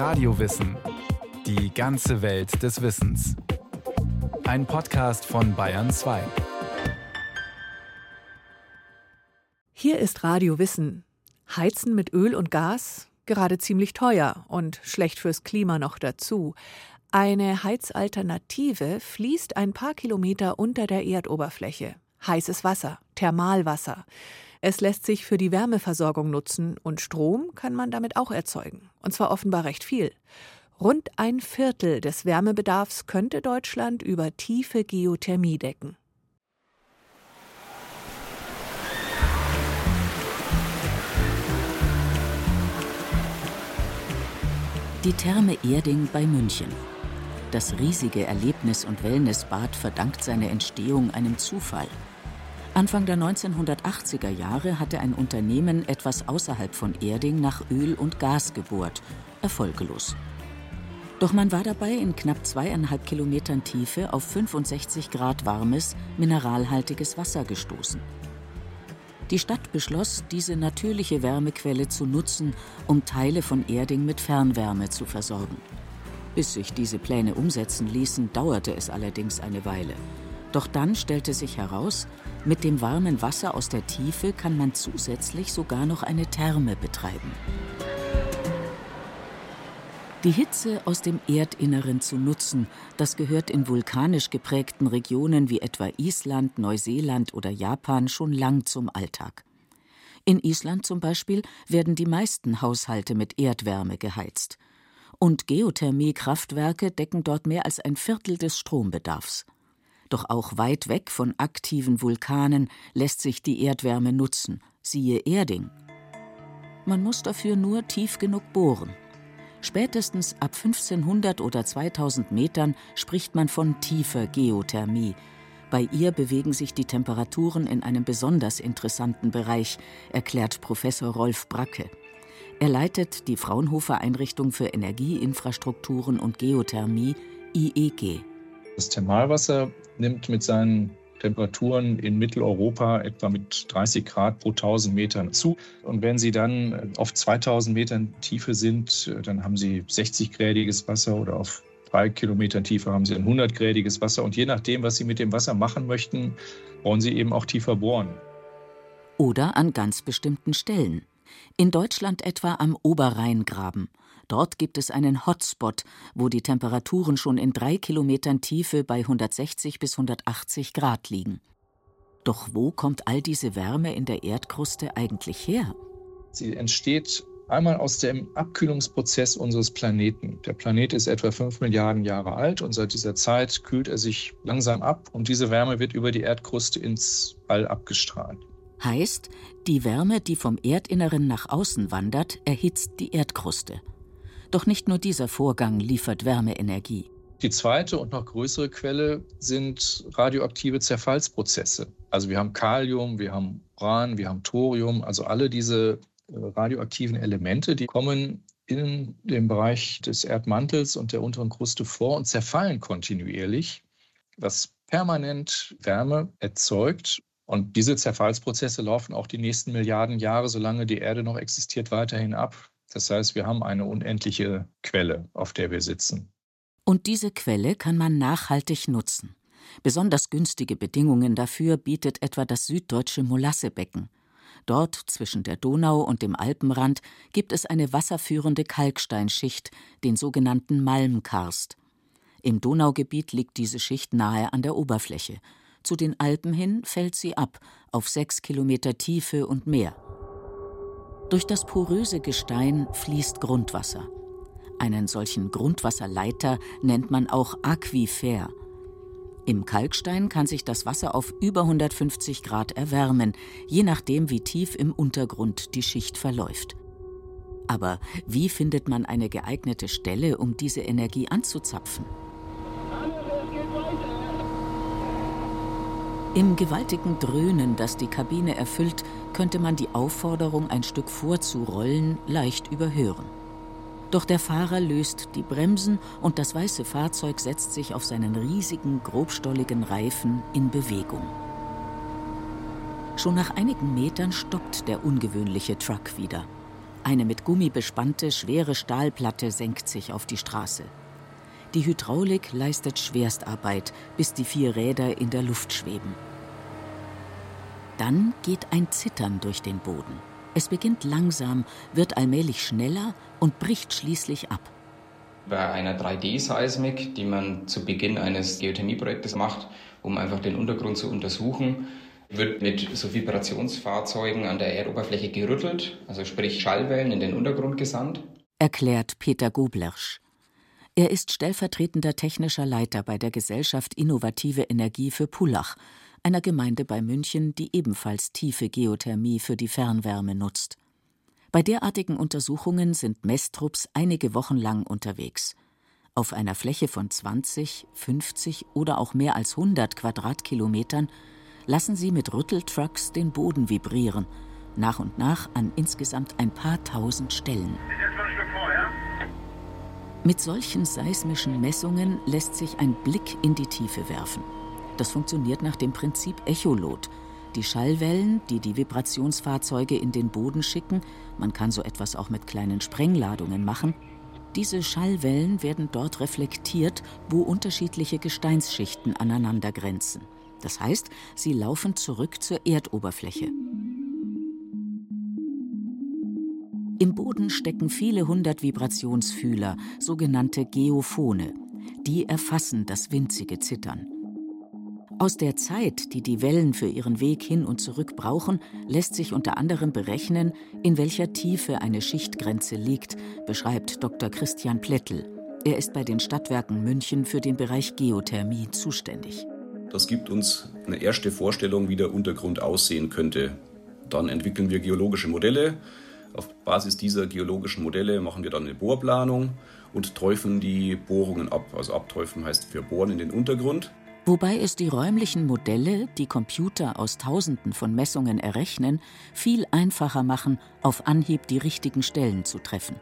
Radiowissen. Die ganze Welt des Wissens. Ein Podcast von Bayern 2. Hier ist Radio Wissen. Heizen mit Öl und Gas? Gerade ziemlich teuer und schlecht fürs Klima noch dazu. Eine Heizalternative fließt ein paar Kilometer unter der Erdoberfläche. Heißes Wasser, Thermalwasser. Es lässt sich für die Wärmeversorgung nutzen und Strom kann man damit auch erzeugen. Und zwar offenbar recht viel. Rund ein Viertel des Wärmebedarfs könnte Deutschland über tiefe Geothermie decken. Die Therme Erding bei München. Das riesige Erlebnis- und Wellnessbad verdankt seine Entstehung einem Zufall. Anfang der 1980er Jahre hatte ein Unternehmen etwas außerhalb von Erding nach Öl und Gas gebohrt, erfolglos. Doch man war dabei in knapp zweieinhalb Kilometern Tiefe auf 65 Grad warmes, mineralhaltiges Wasser gestoßen. Die Stadt beschloss, diese natürliche Wärmequelle zu nutzen, um Teile von Erding mit Fernwärme zu versorgen. Bis sich diese Pläne umsetzen ließen, dauerte es allerdings eine Weile. Doch dann stellte sich heraus, mit dem warmen Wasser aus der Tiefe kann man zusätzlich sogar noch eine Therme betreiben. Die Hitze aus dem Erdinneren zu nutzen, das gehört in vulkanisch geprägten Regionen wie etwa Island, Neuseeland oder Japan schon lang zum Alltag. In Island zum Beispiel werden die meisten Haushalte mit Erdwärme geheizt. Und Geothermiekraftwerke decken dort mehr als ein Viertel des Strombedarfs. Doch auch weit weg von aktiven Vulkanen lässt sich die Erdwärme nutzen, siehe Erding. Man muss dafür nur tief genug bohren. Spätestens ab 1500 oder 2000 Metern spricht man von tiefer Geothermie. Bei ihr bewegen sich die Temperaturen in einem besonders interessanten Bereich, erklärt Professor Rolf Bracke. Er leitet die Fraunhofer Einrichtung für Energieinfrastrukturen und Geothermie IEG. Das Thermalwasser nimmt mit seinen Temperaturen in Mitteleuropa etwa mit 30 Grad pro 1000 Metern zu. Und wenn Sie dann auf 2000 Metern Tiefe sind, dann haben Sie 60-grädiges Wasser oder auf drei Kilometern Tiefe haben Sie ein 100-grädiges Wasser. Und je nachdem, was Sie mit dem Wasser machen möchten, wollen Sie eben auch tiefer bohren. Oder an ganz bestimmten Stellen. In Deutschland etwa am Oberrheingraben. Dort gibt es einen Hotspot, wo die Temperaturen schon in drei Kilometern Tiefe bei 160 bis 180 Grad liegen. Doch wo kommt all diese Wärme in der Erdkruste eigentlich her? Sie entsteht einmal aus dem Abkühlungsprozess unseres Planeten. Der Planet ist etwa 5 Milliarden Jahre alt und seit dieser Zeit kühlt er sich langsam ab und diese Wärme wird über die Erdkruste ins All abgestrahlt. Heißt, die Wärme, die vom Erdinneren nach außen wandert, erhitzt die Erdkruste. Doch nicht nur dieser Vorgang liefert Wärmeenergie. Die zweite und noch größere Quelle sind radioaktive Zerfallsprozesse. Also wir haben Kalium, wir haben Uran, wir haben Thorium, also alle diese äh, radioaktiven Elemente, die kommen in dem Bereich des Erdmantels und der unteren Kruste vor und zerfallen kontinuierlich, was permanent Wärme erzeugt. Und diese Zerfallsprozesse laufen auch die nächsten Milliarden Jahre, solange die Erde noch existiert, weiterhin ab. Das heißt, wir haben eine unendliche Quelle, auf der wir sitzen. Und diese Quelle kann man nachhaltig nutzen. Besonders günstige Bedingungen dafür bietet etwa das süddeutsche Molassebecken. Dort zwischen der Donau und dem Alpenrand gibt es eine wasserführende Kalksteinschicht, den sogenannten Malmkarst. Im Donaugebiet liegt diese Schicht nahe an der Oberfläche. Zu den Alpen hin fällt sie ab, auf sechs Kilometer Tiefe und mehr. Durch das poröse Gestein fließt Grundwasser. Einen solchen Grundwasserleiter nennt man auch Aquifer. Im Kalkstein kann sich das Wasser auf über 150 Grad erwärmen, je nachdem, wie tief im Untergrund die Schicht verläuft. Aber wie findet man eine geeignete Stelle, um diese Energie anzuzapfen? Im gewaltigen Dröhnen, das die Kabine erfüllt, könnte man die Aufforderung, ein Stück vorzurollen, leicht überhören. Doch der Fahrer löst die Bremsen und das weiße Fahrzeug setzt sich auf seinen riesigen, grobstolligen Reifen in Bewegung. Schon nach einigen Metern stoppt der ungewöhnliche Truck wieder. Eine mit Gummi bespannte, schwere Stahlplatte senkt sich auf die Straße. Die Hydraulik leistet Schwerstarbeit, bis die vier Räder in der Luft schweben. Dann geht ein Zittern durch den Boden. Es beginnt langsam, wird allmählich schneller und bricht schließlich ab. Bei einer 3D-Seismik, die man zu Beginn eines Geothermieprojektes macht, um einfach den Untergrund zu untersuchen, wird mit so Vibrationsfahrzeugen an der Erdoberfläche gerüttelt, also sprich Schallwellen in den Untergrund gesandt. Erklärt Peter Goblersch. Er ist stellvertretender technischer Leiter bei der Gesellschaft Innovative Energie für Pullach, einer Gemeinde bei München, die ebenfalls tiefe Geothermie für die Fernwärme nutzt. Bei derartigen Untersuchungen sind Messtrupps einige Wochen lang unterwegs. Auf einer Fläche von 20, 50 oder auch mehr als 100 Quadratkilometern lassen sie mit Rütteltrucks den Boden vibrieren, nach und nach an insgesamt ein paar tausend Stellen. Mit solchen seismischen Messungen lässt sich ein Blick in die Tiefe werfen. Das funktioniert nach dem Prinzip Echolot. Die Schallwellen, die die Vibrationsfahrzeuge in den Boden schicken, man kann so etwas auch mit kleinen Sprengladungen machen, diese Schallwellen werden dort reflektiert, wo unterschiedliche Gesteinsschichten aneinander grenzen. Das heißt, sie laufen zurück zur Erdoberfläche. Im Boden stecken viele hundert Vibrationsfühler, sogenannte Geophone. Die erfassen das winzige Zittern. Aus der Zeit, die die Wellen für ihren Weg hin und zurück brauchen, lässt sich unter anderem berechnen, in welcher Tiefe eine Schichtgrenze liegt, beschreibt Dr. Christian Plättl. Er ist bei den Stadtwerken München für den Bereich Geothermie zuständig. Das gibt uns eine erste Vorstellung, wie der Untergrund aussehen könnte. Dann entwickeln wir geologische Modelle. Auf Basis dieser geologischen Modelle machen wir dann eine Bohrplanung und träufeln die Bohrungen ab. Also abträufeln heißt wir bohren in den Untergrund. Wobei es die räumlichen Modelle, die Computer aus Tausenden von Messungen errechnen, viel einfacher machen, auf Anhieb die richtigen Stellen zu treffen.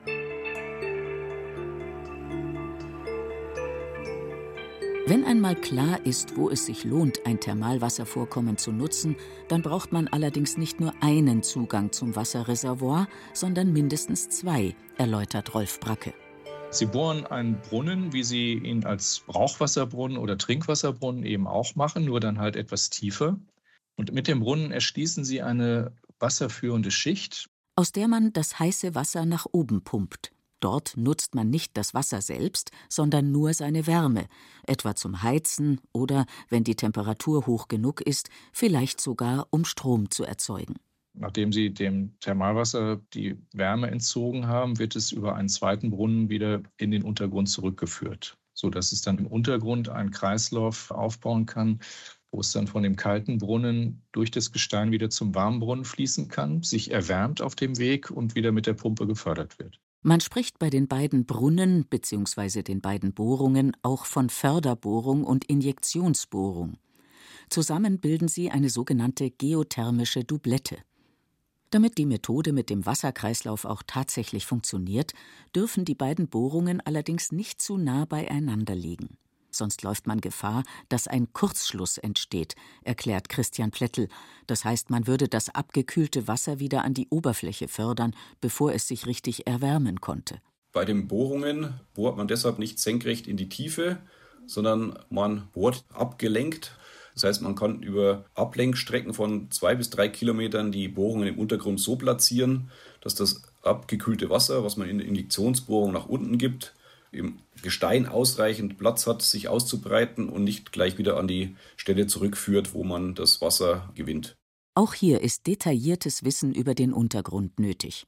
Wenn einmal klar ist, wo es sich lohnt, ein Thermalwasservorkommen zu nutzen, dann braucht man allerdings nicht nur einen Zugang zum Wasserreservoir, sondern mindestens zwei, erläutert Rolf Bracke. Sie bohren einen Brunnen, wie Sie ihn als Brauchwasserbrunnen oder Trinkwasserbrunnen eben auch machen, nur dann halt etwas tiefer. Und mit dem Brunnen erschließen Sie eine wasserführende Schicht, aus der man das heiße Wasser nach oben pumpt. Dort nutzt man nicht das Wasser selbst, sondern nur seine Wärme, etwa zum Heizen oder, wenn die Temperatur hoch genug ist, vielleicht sogar um Strom zu erzeugen. Nachdem sie dem Thermalwasser die Wärme entzogen haben, wird es über einen zweiten Brunnen wieder in den Untergrund zurückgeführt, sodass es dann im Untergrund einen Kreislauf aufbauen kann, wo es dann von dem kalten Brunnen durch das Gestein wieder zum warmen Brunnen fließen kann, sich erwärmt auf dem Weg und wieder mit der Pumpe gefördert wird. Man spricht bei den beiden Brunnen bzw. den beiden Bohrungen auch von Förderbohrung und Injektionsbohrung. Zusammen bilden sie eine sogenannte geothermische Doublette. Damit die Methode mit dem Wasserkreislauf auch tatsächlich funktioniert, dürfen die beiden Bohrungen allerdings nicht zu nah beieinander liegen. Sonst läuft man Gefahr, dass ein Kurzschluss entsteht, erklärt Christian Plättl. Das heißt, man würde das abgekühlte Wasser wieder an die Oberfläche fördern, bevor es sich richtig erwärmen konnte. Bei den Bohrungen bohrt man deshalb nicht senkrecht in die Tiefe, sondern man bohrt abgelenkt das heißt, man kann über Ablenkstrecken von zwei bis drei Kilometern die Bohrungen im Untergrund so platzieren, dass das abgekühlte Wasser, was man in der Injektionsbohrung nach unten gibt, im Gestein ausreichend Platz hat, sich auszubreiten und nicht gleich wieder an die Stelle zurückführt, wo man das Wasser gewinnt. Auch hier ist detailliertes Wissen über den Untergrund nötig.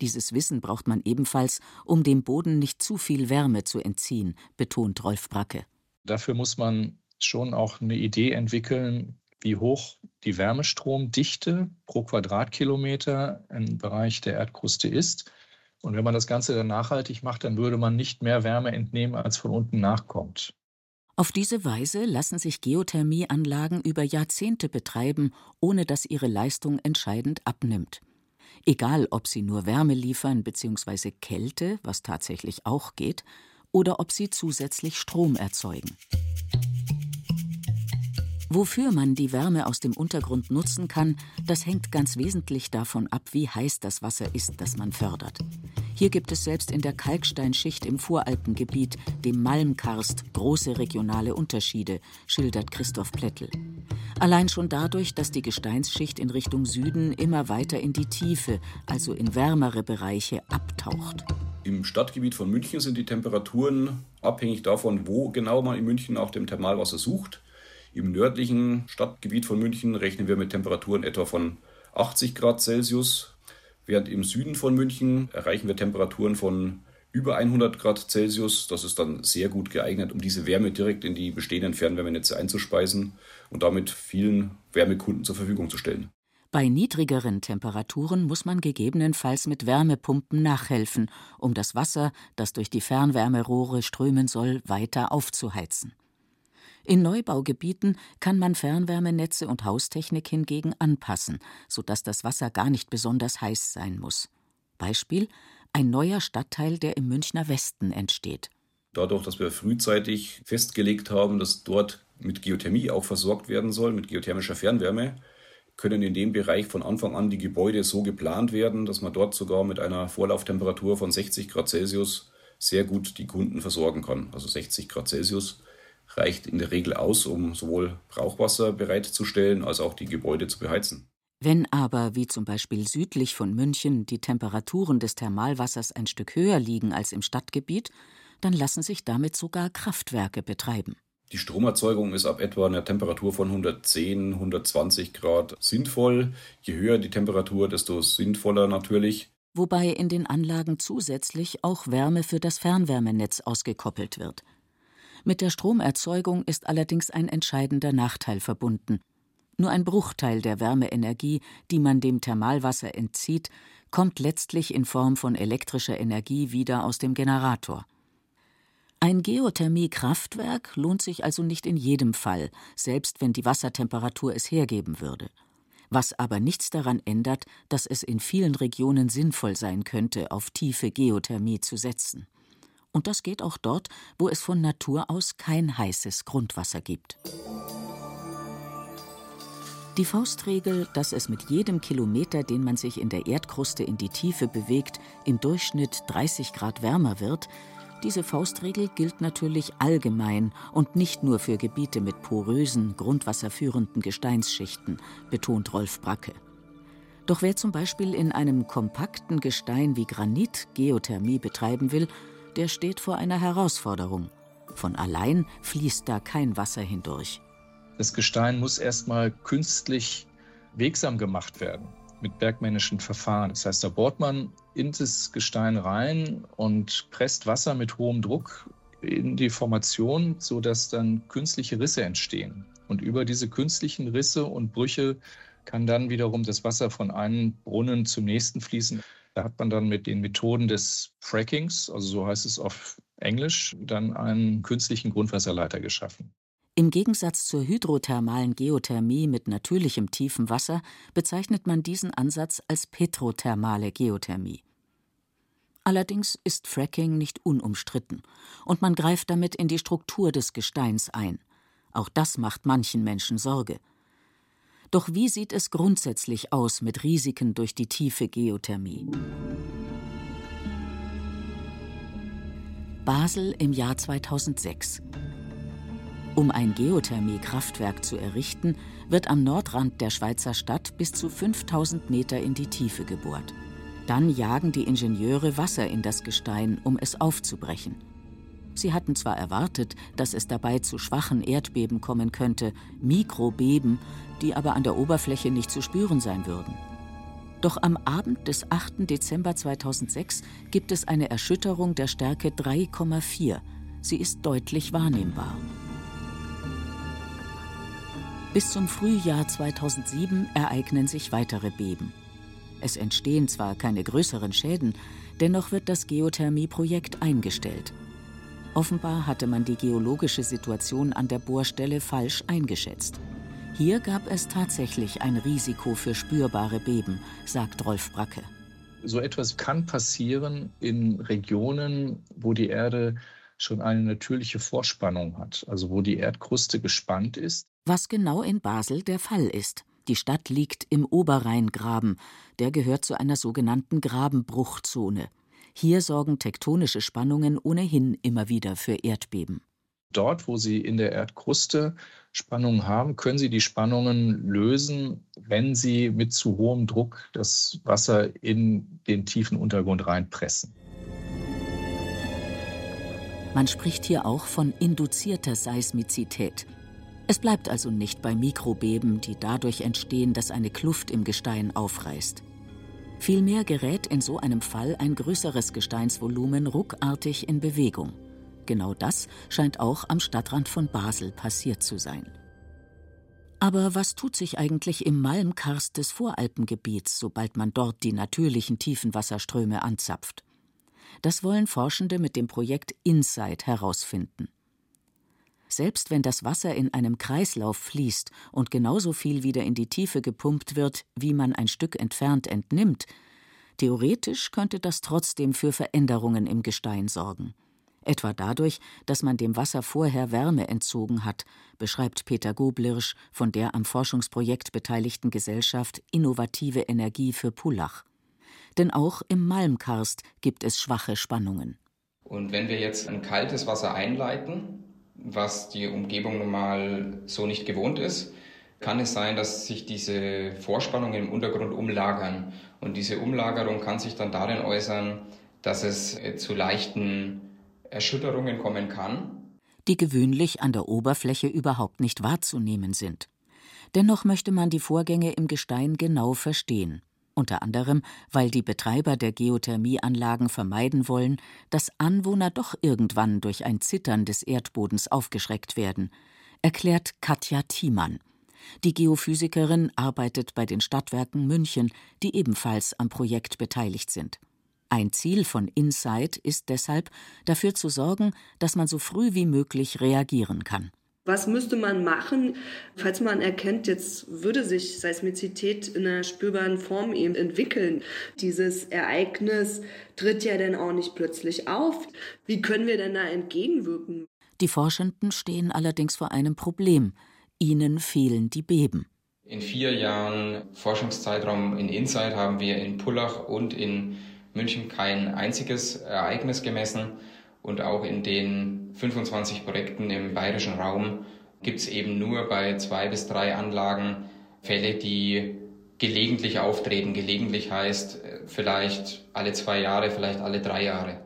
Dieses Wissen braucht man ebenfalls, um dem Boden nicht zu viel Wärme zu entziehen, betont Rolf Bracke. Dafür muss man schon auch eine Idee entwickeln, wie hoch die Wärmestromdichte pro Quadratkilometer im Bereich der Erdkruste ist. Und wenn man das Ganze dann nachhaltig macht, dann würde man nicht mehr Wärme entnehmen, als von unten nachkommt. Auf diese Weise lassen sich Geothermieanlagen über Jahrzehnte betreiben, ohne dass ihre Leistung entscheidend abnimmt. Egal, ob sie nur Wärme liefern bzw. Kälte, was tatsächlich auch geht, oder ob sie zusätzlich Strom erzeugen. Wofür man die Wärme aus dem Untergrund nutzen kann, das hängt ganz wesentlich davon ab, wie heiß das Wasser ist, das man fördert. Hier gibt es selbst in der Kalksteinschicht im Voralpengebiet, dem Malmkarst, große regionale Unterschiede, schildert Christoph Plättel. Allein schon dadurch, dass die Gesteinsschicht in Richtung Süden immer weiter in die Tiefe, also in wärmere Bereiche, abtaucht. Im Stadtgebiet von München sind die Temperaturen abhängig davon, wo genau man in München nach dem Thermalwasser sucht. Im nördlichen Stadtgebiet von München rechnen wir mit Temperaturen etwa von 80 Grad Celsius, während im Süden von München erreichen wir Temperaturen von über 100 Grad Celsius. Das ist dann sehr gut geeignet, um diese Wärme direkt in die bestehenden Fernwärmenetze einzuspeisen und damit vielen Wärmekunden zur Verfügung zu stellen. Bei niedrigeren Temperaturen muss man gegebenenfalls mit Wärmepumpen nachhelfen, um das Wasser, das durch die Fernwärmerohre strömen soll, weiter aufzuheizen. In Neubaugebieten kann man Fernwärmenetze und Haustechnik hingegen anpassen, sodass das Wasser gar nicht besonders heiß sein muss. Beispiel ein neuer Stadtteil, der im Münchner Westen entsteht. Dadurch, dass wir frühzeitig festgelegt haben, dass dort mit Geothermie auch versorgt werden soll, mit geothermischer Fernwärme, können in dem Bereich von Anfang an die Gebäude so geplant werden, dass man dort sogar mit einer Vorlauftemperatur von 60 Grad Celsius sehr gut die Kunden versorgen kann. Also 60 Grad Celsius reicht in der Regel aus, um sowohl Brauchwasser bereitzustellen als auch die Gebäude zu beheizen. Wenn aber, wie zum Beispiel südlich von München, die Temperaturen des Thermalwassers ein Stück höher liegen als im Stadtgebiet, dann lassen sich damit sogar Kraftwerke betreiben. Die Stromerzeugung ist ab etwa einer Temperatur von 110, 120 Grad sinnvoll. Je höher die Temperatur, desto sinnvoller natürlich. Wobei in den Anlagen zusätzlich auch Wärme für das Fernwärmenetz ausgekoppelt wird. Mit der Stromerzeugung ist allerdings ein entscheidender Nachteil verbunden. Nur ein Bruchteil der Wärmeenergie, die man dem Thermalwasser entzieht, kommt letztlich in Form von elektrischer Energie wieder aus dem Generator. Ein Geothermiekraftwerk lohnt sich also nicht in jedem Fall, selbst wenn die Wassertemperatur es hergeben würde. Was aber nichts daran ändert, dass es in vielen Regionen sinnvoll sein könnte, auf tiefe Geothermie zu setzen. Und das geht auch dort, wo es von Natur aus kein heißes Grundwasser gibt. Die Faustregel, dass es mit jedem Kilometer, den man sich in der Erdkruste in die Tiefe bewegt, im Durchschnitt 30 Grad wärmer wird, diese Faustregel gilt natürlich allgemein und nicht nur für Gebiete mit porösen, grundwasserführenden Gesteinsschichten, betont Rolf Bracke. Doch wer zum Beispiel in einem kompakten Gestein wie Granit Geothermie betreiben will, der steht vor einer Herausforderung. Von allein fließt da kein Wasser hindurch. Das Gestein muss erstmal künstlich wegsam gemacht werden mit bergmännischen Verfahren. Das heißt, da bohrt man in das Gestein rein und presst Wasser mit hohem Druck in die Formation, sodass dann künstliche Risse entstehen. Und über diese künstlichen Risse und Brüche kann dann wiederum das Wasser von einem Brunnen zum nächsten fließen. Da hat man dann mit den Methoden des Frackings, also so heißt es auf Englisch, dann einen künstlichen Grundwasserleiter geschaffen. Im Gegensatz zur hydrothermalen Geothermie mit natürlichem tiefem Wasser bezeichnet man diesen Ansatz als petrothermale Geothermie. Allerdings ist Fracking nicht unumstritten und man greift damit in die Struktur des Gesteins ein. Auch das macht manchen Menschen Sorge. Doch wie sieht es grundsätzlich aus mit Risiken durch die tiefe Geothermie? Basel im Jahr 2006. Um ein Geothermie-Kraftwerk zu errichten, wird am Nordrand der Schweizer Stadt bis zu 5000 Meter in die Tiefe gebohrt. Dann jagen die Ingenieure Wasser in das Gestein, um es aufzubrechen. Sie hatten zwar erwartet, dass es dabei zu schwachen Erdbeben kommen könnte, Mikrobeben, die aber an der Oberfläche nicht zu spüren sein würden. Doch am Abend des 8. Dezember 2006 gibt es eine Erschütterung der Stärke 3,4. Sie ist deutlich wahrnehmbar. Bis zum Frühjahr 2007 ereignen sich weitere Beben. Es entstehen zwar keine größeren Schäden, dennoch wird das Geothermieprojekt eingestellt. Offenbar hatte man die geologische Situation an der Bohrstelle falsch eingeschätzt. Hier gab es tatsächlich ein Risiko für spürbare Beben, sagt Rolf Bracke. So etwas kann passieren in Regionen, wo die Erde schon eine natürliche Vorspannung hat, also wo die Erdkruste gespannt ist. Was genau in Basel der Fall ist. Die Stadt liegt im Oberrheingraben, der gehört zu einer sogenannten Grabenbruchzone. Hier sorgen tektonische Spannungen ohnehin immer wieder für Erdbeben. Dort, wo Sie in der Erdkruste Spannungen haben, können Sie die Spannungen lösen, wenn Sie mit zu hohem Druck das Wasser in den tiefen Untergrund reinpressen. Man spricht hier auch von induzierter Seismizität. Es bleibt also nicht bei Mikrobeben, die dadurch entstehen, dass eine Kluft im Gestein aufreißt. Vielmehr gerät in so einem Fall ein größeres Gesteinsvolumen ruckartig in Bewegung. Genau das scheint auch am Stadtrand von Basel passiert zu sein. Aber was tut sich eigentlich im Malmkarst des Voralpengebiets, sobald man dort die natürlichen Tiefenwasserströme anzapft? Das wollen Forschende mit dem Projekt InSight herausfinden. Selbst wenn das Wasser in einem Kreislauf fließt und genauso viel wieder in die Tiefe gepumpt wird, wie man ein Stück entfernt entnimmt, theoretisch könnte das trotzdem für Veränderungen im Gestein sorgen. Etwa dadurch, dass man dem Wasser vorher Wärme entzogen hat, beschreibt Peter Goblirsch von der am Forschungsprojekt beteiligten Gesellschaft Innovative Energie für Pullach denn auch im Malmkarst gibt es schwache Spannungen. Und wenn wir jetzt ein kaltes Wasser einleiten, was die Umgebung normal so nicht gewohnt ist, kann es sein, dass sich diese Vorspannungen im Untergrund umlagern. Und diese Umlagerung kann sich dann darin äußern, dass es äh, zu leichten Erschütterungen kommen kann. Die gewöhnlich an der Oberfläche überhaupt nicht wahrzunehmen sind. Dennoch möchte man die Vorgänge im Gestein genau verstehen unter anderem weil die Betreiber der Geothermieanlagen vermeiden wollen, dass Anwohner doch irgendwann durch ein Zittern des Erdbodens aufgeschreckt werden, erklärt Katja Thiemann. Die Geophysikerin arbeitet bei den Stadtwerken München, die ebenfalls am Projekt beteiligt sind. Ein Ziel von Insight ist deshalb, dafür zu sorgen, dass man so früh wie möglich reagieren kann. Was müsste man machen, falls man erkennt, jetzt würde sich Seismizität in einer spürbaren Form eben entwickeln? Dieses Ereignis tritt ja dann auch nicht plötzlich auf. Wie können wir denn da entgegenwirken? Die Forschenden stehen allerdings vor einem Problem. Ihnen fehlen die Beben. In vier Jahren Forschungszeitraum in Insight haben wir in Pullach und in München kein einziges Ereignis gemessen. Und auch in den 25 Projekten im bayerischen Raum gibt es eben nur bei zwei bis drei Anlagen Fälle, die gelegentlich auftreten. Gelegentlich heißt äh, vielleicht alle zwei Jahre, vielleicht alle drei Jahre.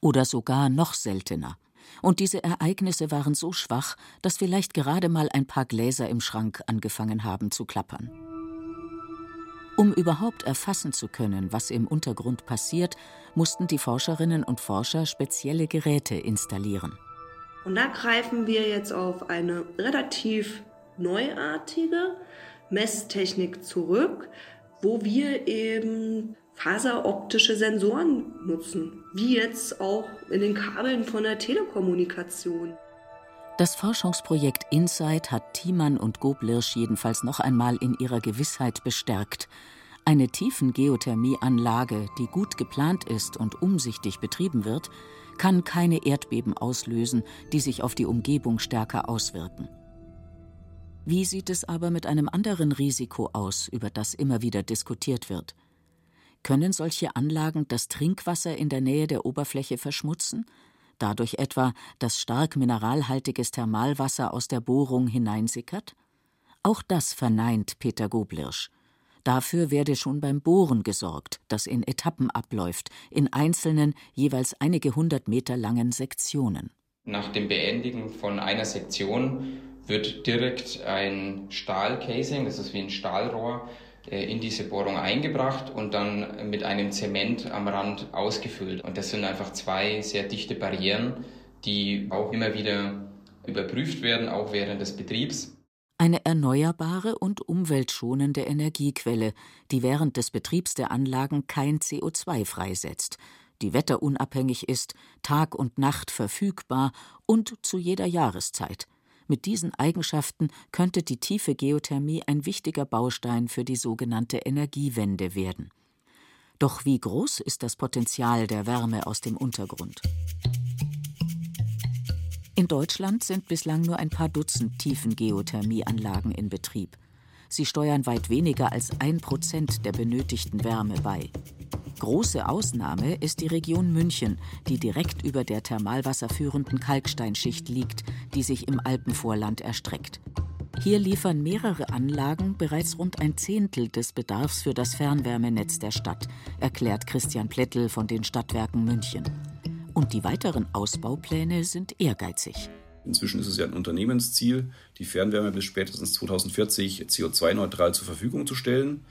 Oder sogar noch seltener. Und diese Ereignisse waren so schwach, dass vielleicht gerade mal ein paar Gläser im Schrank angefangen haben zu klappern. Um überhaupt erfassen zu können, was im Untergrund passiert, mussten die Forscherinnen und Forscher spezielle Geräte installieren. Und da greifen wir jetzt auf eine relativ neuartige Messtechnik zurück, wo wir eben faseroptische Sensoren nutzen, wie jetzt auch in den Kabeln von der Telekommunikation. Das Forschungsprojekt InSight hat Thiemann und Goblirsch jedenfalls noch einmal in ihrer Gewissheit bestärkt. Eine Tiefengeothermieanlage, die gut geplant ist und umsichtig betrieben wird, kann keine Erdbeben auslösen, die sich auf die Umgebung stärker auswirken. Wie sieht es aber mit einem anderen Risiko aus, über das immer wieder diskutiert wird? Können solche Anlagen das Trinkwasser in der Nähe der Oberfläche verschmutzen dadurch etwa, dass stark mineralhaltiges Thermalwasser aus der Bohrung hineinsickert? Auch das verneint Peter Goblirsch. Dafür werde schon beim Bohren gesorgt, das in Etappen abläuft, in einzelnen, jeweils einige hundert Meter langen Sektionen. Nach dem Beendigen von einer Sektion wird direkt ein Stahlcasing, das ist wie ein Stahlrohr, in diese Bohrung eingebracht und dann mit einem Zement am Rand ausgefüllt. Und das sind einfach zwei sehr dichte Barrieren, die auch immer wieder überprüft werden, auch während des Betriebs. Eine erneuerbare und umweltschonende Energiequelle, die während des Betriebs der Anlagen kein CO2 freisetzt, die wetterunabhängig ist, Tag und Nacht verfügbar und zu jeder Jahreszeit. Mit diesen Eigenschaften könnte die tiefe Geothermie ein wichtiger Baustein für die sogenannte Energiewende werden. Doch wie groß ist das Potenzial der Wärme aus dem Untergrund? In Deutschland sind bislang nur ein paar Dutzend Tiefengeothermieanlagen in Betrieb. Sie steuern weit weniger als ein Prozent der benötigten Wärme bei. Große Ausnahme ist die Region München, die direkt über der thermalwasserführenden Kalksteinschicht liegt, die sich im Alpenvorland erstreckt. Hier liefern mehrere Anlagen bereits rund ein Zehntel des Bedarfs für das Fernwärmenetz der Stadt, erklärt Christian Plättel von den Stadtwerken München. Und die weiteren Ausbaupläne sind ehrgeizig. Inzwischen ist es ja ein Unternehmensziel, die Fernwärme bis spätestens 2040 CO2-neutral zur Verfügung zu stellen.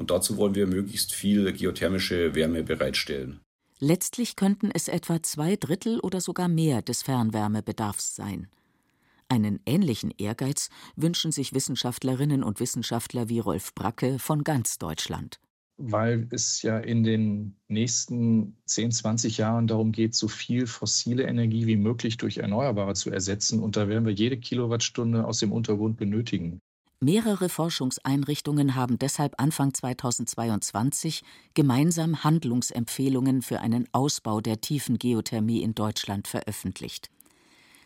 Und dazu wollen wir möglichst viel geothermische Wärme bereitstellen. Letztlich könnten es etwa zwei Drittel oder sogar mehr des Fernwärmebedarfs sein. Einen ähnlichen Ehrgeiz wünschen sich Wissenschaftlerinnen und Wissenschaftler wie Rolf Bracke von ganz Deutschland weil es ja in den nächsten 10, 20 Jahren darum geht, so viel fossile Energie wie möglich durch Erneuerbare zu ersetzen. Und da werden wir jede Kilowattstunde aus dem Untergrund benötigen. Mehrere Forschungseinrichtungen haben deshalb Anfang 2022 gemeinsam Handlungsempfehlungen für einen Ausbau der tiefen Geothermie in Deutschland veröffentlicht.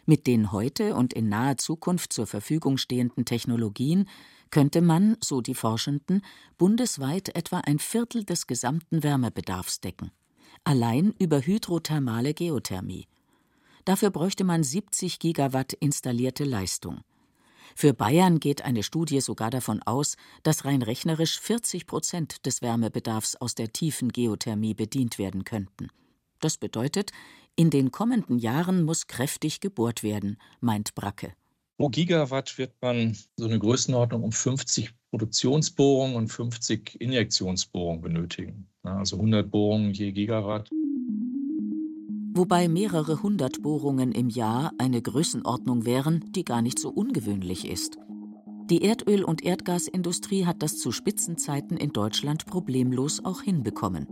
Mit den heute und in naher Zukunft zur Verfügung stehenden Technologien könnte man, so die Forschenden, bundesweit etwa ein Viertel des gesamten Wärmebedarfs decken. Allein über hydrothermale Geothermie. Dafür bräuchte man 70 Gigawatt installierte Leistung. Für Bayern geht eine Studie sogar davon aus, dass rein rechnerisch 40 Prozent des Wärmebedarfs aus der tiefen Geothermie bedient werden könnten. Das bedeutet, in den kommenden Jahren muss kräftig gebohrt werden, meint Bracke. Pro Gigawatt wird man so eine Größenordnung um 50 Produktionsbohrungen und 50 Injektionsbohrungen benötigen. Also 100 Bohrungen je Gigawatt. Wobei mehrere hundert Bohrungen im Jahr eine Größenordnung wären, die gar nicht so ungewöhnlich ist. Die Erdöl- und Erdgasindustrie hat das zu Spitzenzeiten in Deutschland problemlos auch hinbekommen.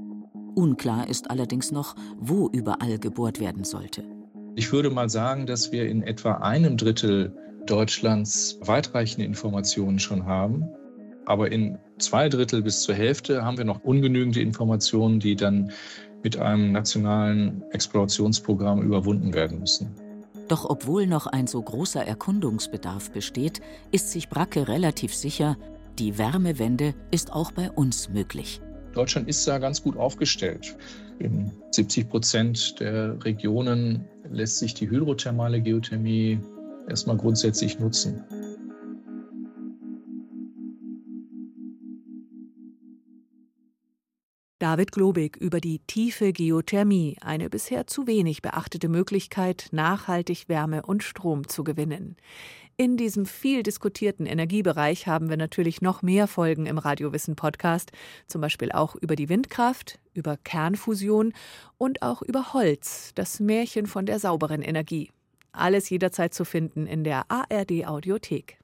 Unklar ist allerdings noch, wo überall gebohrt werden sollte. Ich würde mal sagen, dass wir in etwa einem Drittel Deutschlands weitreichende Informationen schon haben. Aber in zwei Drittel bis zur Hälfte haben wir noch ungenügende Informationen, die dann mit einem nationalen Explorationsprogramm überwunden werden müssen. Doch obwohl noch ein so großer Erkundungsbedarf besteht, ist sich Bracke relativ sicher, die Wärmewende ist auch bei uns möglich. Deutschland ist da ganz gut aufgestellt. In 70 Prozent der Regionen lässt sich die hydrothermale Geothermie erstmal grundsätzlich nutzen. David Globig über die tiefe Geothermie, eine bisher zu wenig beachtete Möglichkeit, nachhaltig Wärme und Strom zu gewinnen. In diesem viel diskutierten Energiebereich haben wir natürlich noch mehr Folgen im Radiowissen Podcast, zum Beispiel auch über die Windkraft, über Kernfusion und auch über Holz, das Märchen von der sauberen Energie. Alles jederzeit zu finden in der ARD Audiothek.